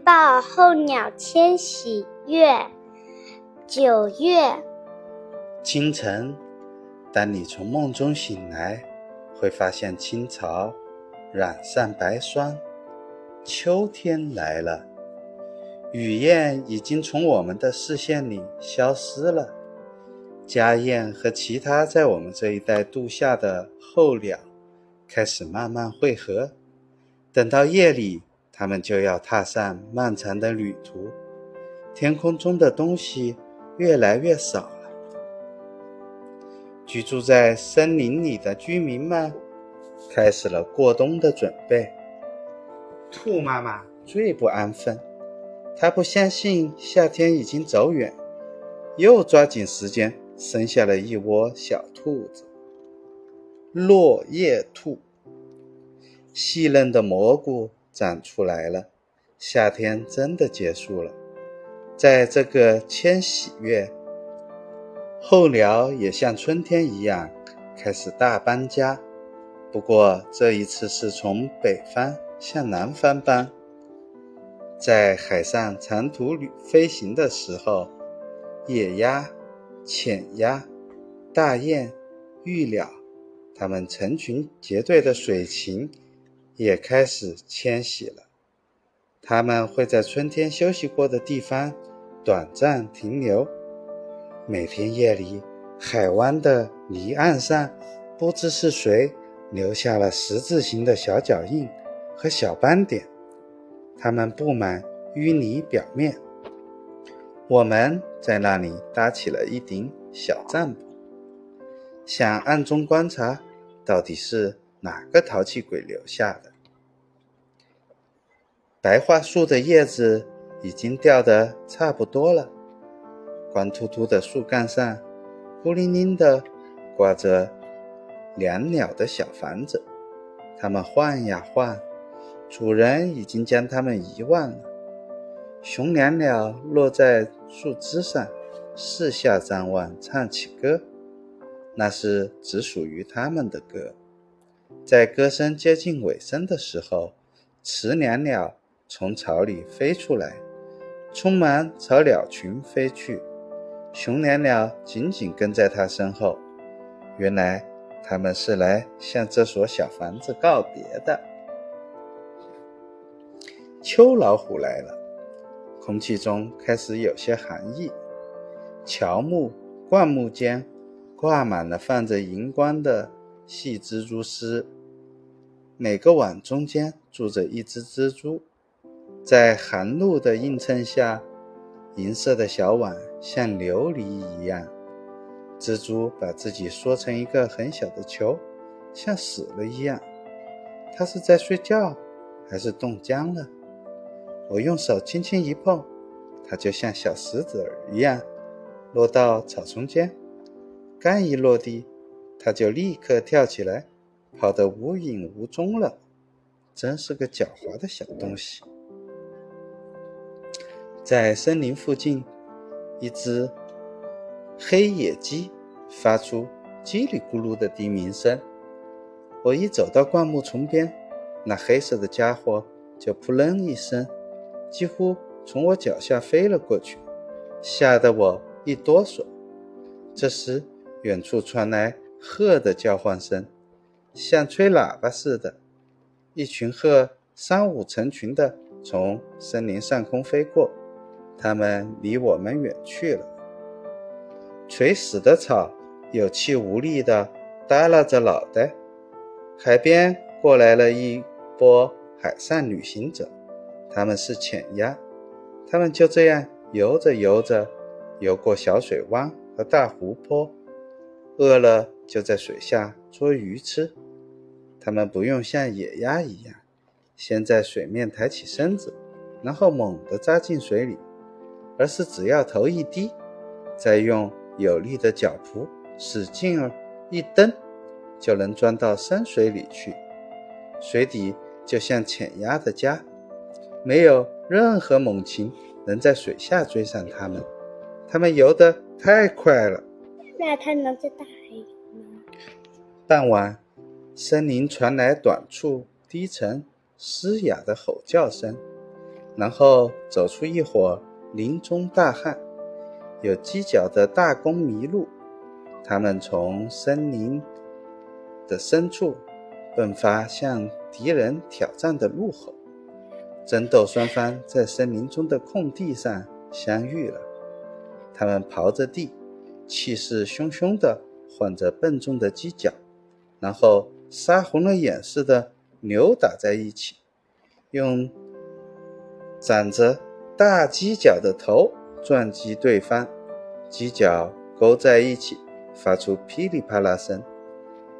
报候鸟迁徙月，九月。清晨，当你从梦中醒来，会发现青草染上白霜，秋天来了。雨燕已经从我们的视线里消失了，家燕和其他在我们这一带度夏的候鸟开始慢慢汇合。等到夜里，他们就要踏上漫长的旅途。天空中的东西越来越少了。居住在森林里的居民们开始了过冬的准备。兔妈妈最不安分，她不相信夏天已经走远，又抓紧时间生下了一窝小兔子——落叶兔。细嫩的蘑菇长出来了，夏天真的结束了。在这个迁徙月。候鸟也像春天一样开始大搬家，不过这一次是从北方向南方搬。在海上长途旅飞行的时候，野鸭、浅鸭、大雁、玉鸟，它们成群结队的水禽也开始迁徙了。它们会在春天休息过的地方短暂停留。每天夜里，海湾的离岸上，不知是谁留下了十字形的小脚印和小斑点，它们布满淤泥表面。我们在那里搭起了一顶小帐篷，想暗中观察，到底是哪个淘气鬼留下的。白桦树的叶子已经掉得差不多了。光秃秃的树干上，孤零零的挂着两鸟的小房子，它们晃呀晃，主人已经将它们遗忘了。雄两鸟落在树枝上，四下张望，唱起歌，那是只属于它们的歌。在歌声接近尾声的时候，雌两鸟从巢里飞出来，匆忙朝鸟群飞去。雄鸟鸟紧紧跟在他身后，原来他们是来向这所小房子告别的。秋老虎来了，空气中开始有些寒意。乔木、灌木间挂满了泛着荧光的细蜘蛛丝，每个碗中间住着一只蜘蛛，在寒露的映衬下。银色的小碗像琉璃一样，蜘蛛把自己缩成一个很小的球，像死了一样。它是在睡觉，还是冻僵了？我用手轻轻一碰，它就像小石子儿一样落到草丛间。刚一落地，它就立刻跳起来，跑得无影无踪了。真是个狡猾的小东西。在森林附近，一只黑野鸡发出叽里咕噜的低鸣声。我一走到灌木丛边，那黑色的家伙就扑棱一声，几乎从我脚下飞了过去，吓得我一哆嗦。这时，远处传来鹤的叫唤声，像吹喇叭似的。一群鹤三五成群的从森林上空飞过。它们离我们远去了。垂死的草有气无力的耷拉着脑袋。海边过来了一波海上旅行者，他们是浅鸭。他们就这样游着游着，游过小水湾和大湖泊，饿了就在水下捉鱼吃。它们不用像野鸭一样，先在水面抬起身子，然后猛地扎进水里。而是只要头一低，再用有力的脚蹼使劲儿一蹬，就能钻到深水里去。水底就像浅鸭的家，没有任何猛禽能在水下追上它们。它们游得太快了。那它能在大海里吗？傍晚，森林传来短促、低沉、嘶哑的吼叫声。然后走出一伙林中大汉，有犄角的大公麋鹿。他们从森林的深处迸发，向敌人挑战的怒吼。争斗双方在森林中的空地上相遇了。他们刨着地，气势汹汹地晃着笨重的犄角，然后杀红了眼似的扭打在一起，用长着大犄角的头撞击对方，犄角勾在一起。发出噼里啪啦声，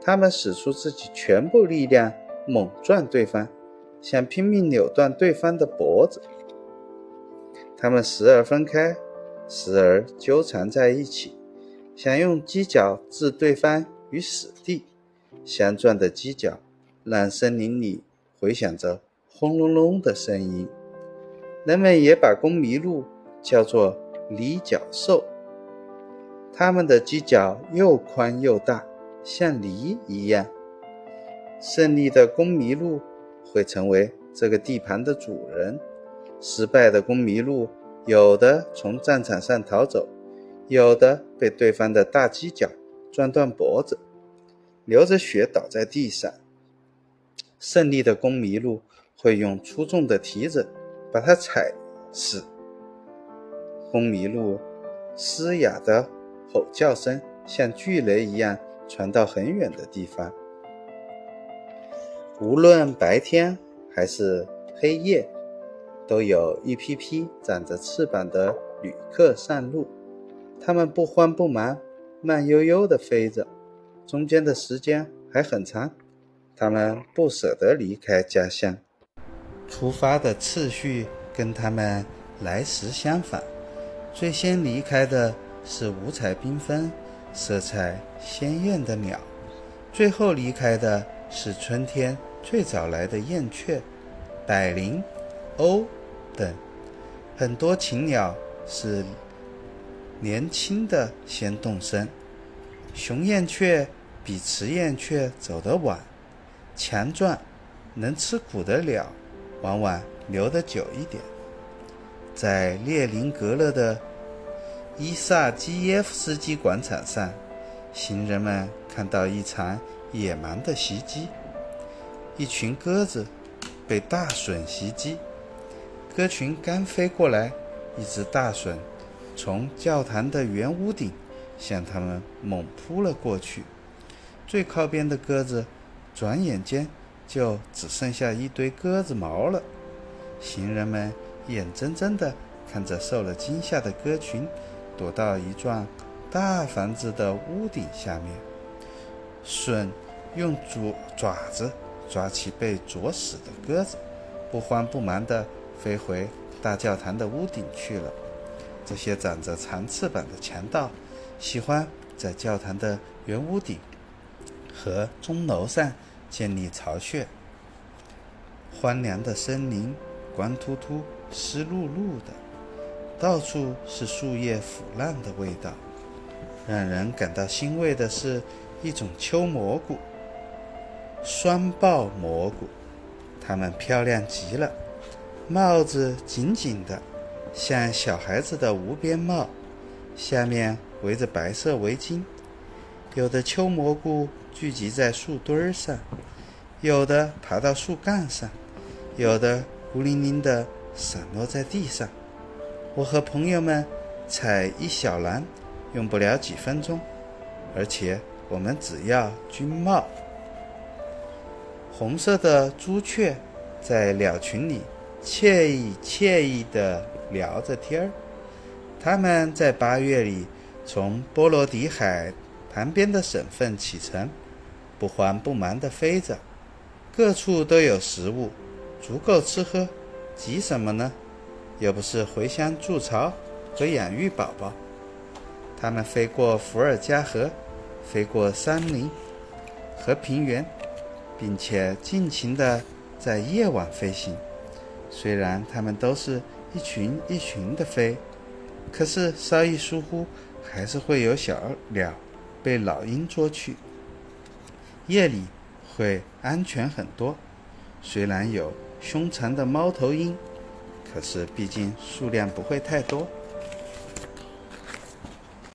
他们使出自己全部力量猛撞对方，想拼命扭断对方的脖子。他们时而分开，时而纠缠在一起，想用犄角置对方于死地。相撞的犄角让森林里回响着轰隆隆的声音。人们也把公麋鹿叫做离角兽。它们的犄角又宽又大，像梨一样。胜利的公麋鹿会成为这个地盘的主人，失败的公麋鹿有的从战场上逃走，有的被对方的大犄角撞断脖子，流着血倒在地上。胜利的公麋鹿会用粗重的蹄子把它踩死。公麋鹿嘶哑的。吼叫声像巨雷一样传到很远的地方。无论白天还是黑夜，都有一批批长着翅膀的旅客上路。他们不慌不忙，慢悠悠地飞着，中间的时间还很长。他们不舍得离开家乡。出发的次序跟他们来时相反，最先离开的。是五彩缤纷、色彩鲜艳的鸟，最后离开的是春天最早来的燕雀、百灵、鸥等。很多禽鸟是年轻的先动身，雄燕雀比雌燕却走得晚。强壮、能吃苦的鸟，往往留得久一点。在列宁格勒的。伊萨基耶夫斯基广场上，行人们看到一场野蛮的袭击。一群鸽子被大隼袭击，鸽群刚飞过来，一只大隼从教堂的圆屋顶向他们猛扑了过去。最靠边的鸽子转眼间就只剩下一堆鸽子毛了。行人们眼睁睁地看着受了惊吓的鸽群。躲到一幢大房子的屋顶下面，隼用爪爪子抓起被啄死的鸽子，不慌不忙地飞回大教堂的屋顶去了。这些长着长翅膀的强盗，喜欢在教堂的圆屋顶和钟楼上建立巢穴。荒凉的森林，光秃秃、湿漉漉的。到处是树叶腐烂的味道，让人感到欣慰的是一种秋蘑菇——双豹蘑菇。它们漂亮极了，帽子紧紧的，像小孩子的无边帽，下面围着白色围巾。有的秋蘑菇聚集在树墩上，有的爬到树干上，有的孤零零地散落在地上。我和朋友们采一小篮，用不了几分钟，而且我们只要军帽。红色的朱雀在鸟群里惬意惬意地聊着天儿。它们在八月里从波罗的海旁边的省份启程，不慌不忙地飞着。各处都有食物，足够吃喝，急什么呢？又不是回乡筑巢和养育宝宝，它们飞过伏尔加河，飞过山林和平原，并且尽情地在夜晚飞行。虽然它们都是一群一群的飞，可是稍一疏忽，还是会有小鸟被老鹰捉去。夜里会安全很多，虽然有凶残的猫头鹰。可是毕竟数量不会太多。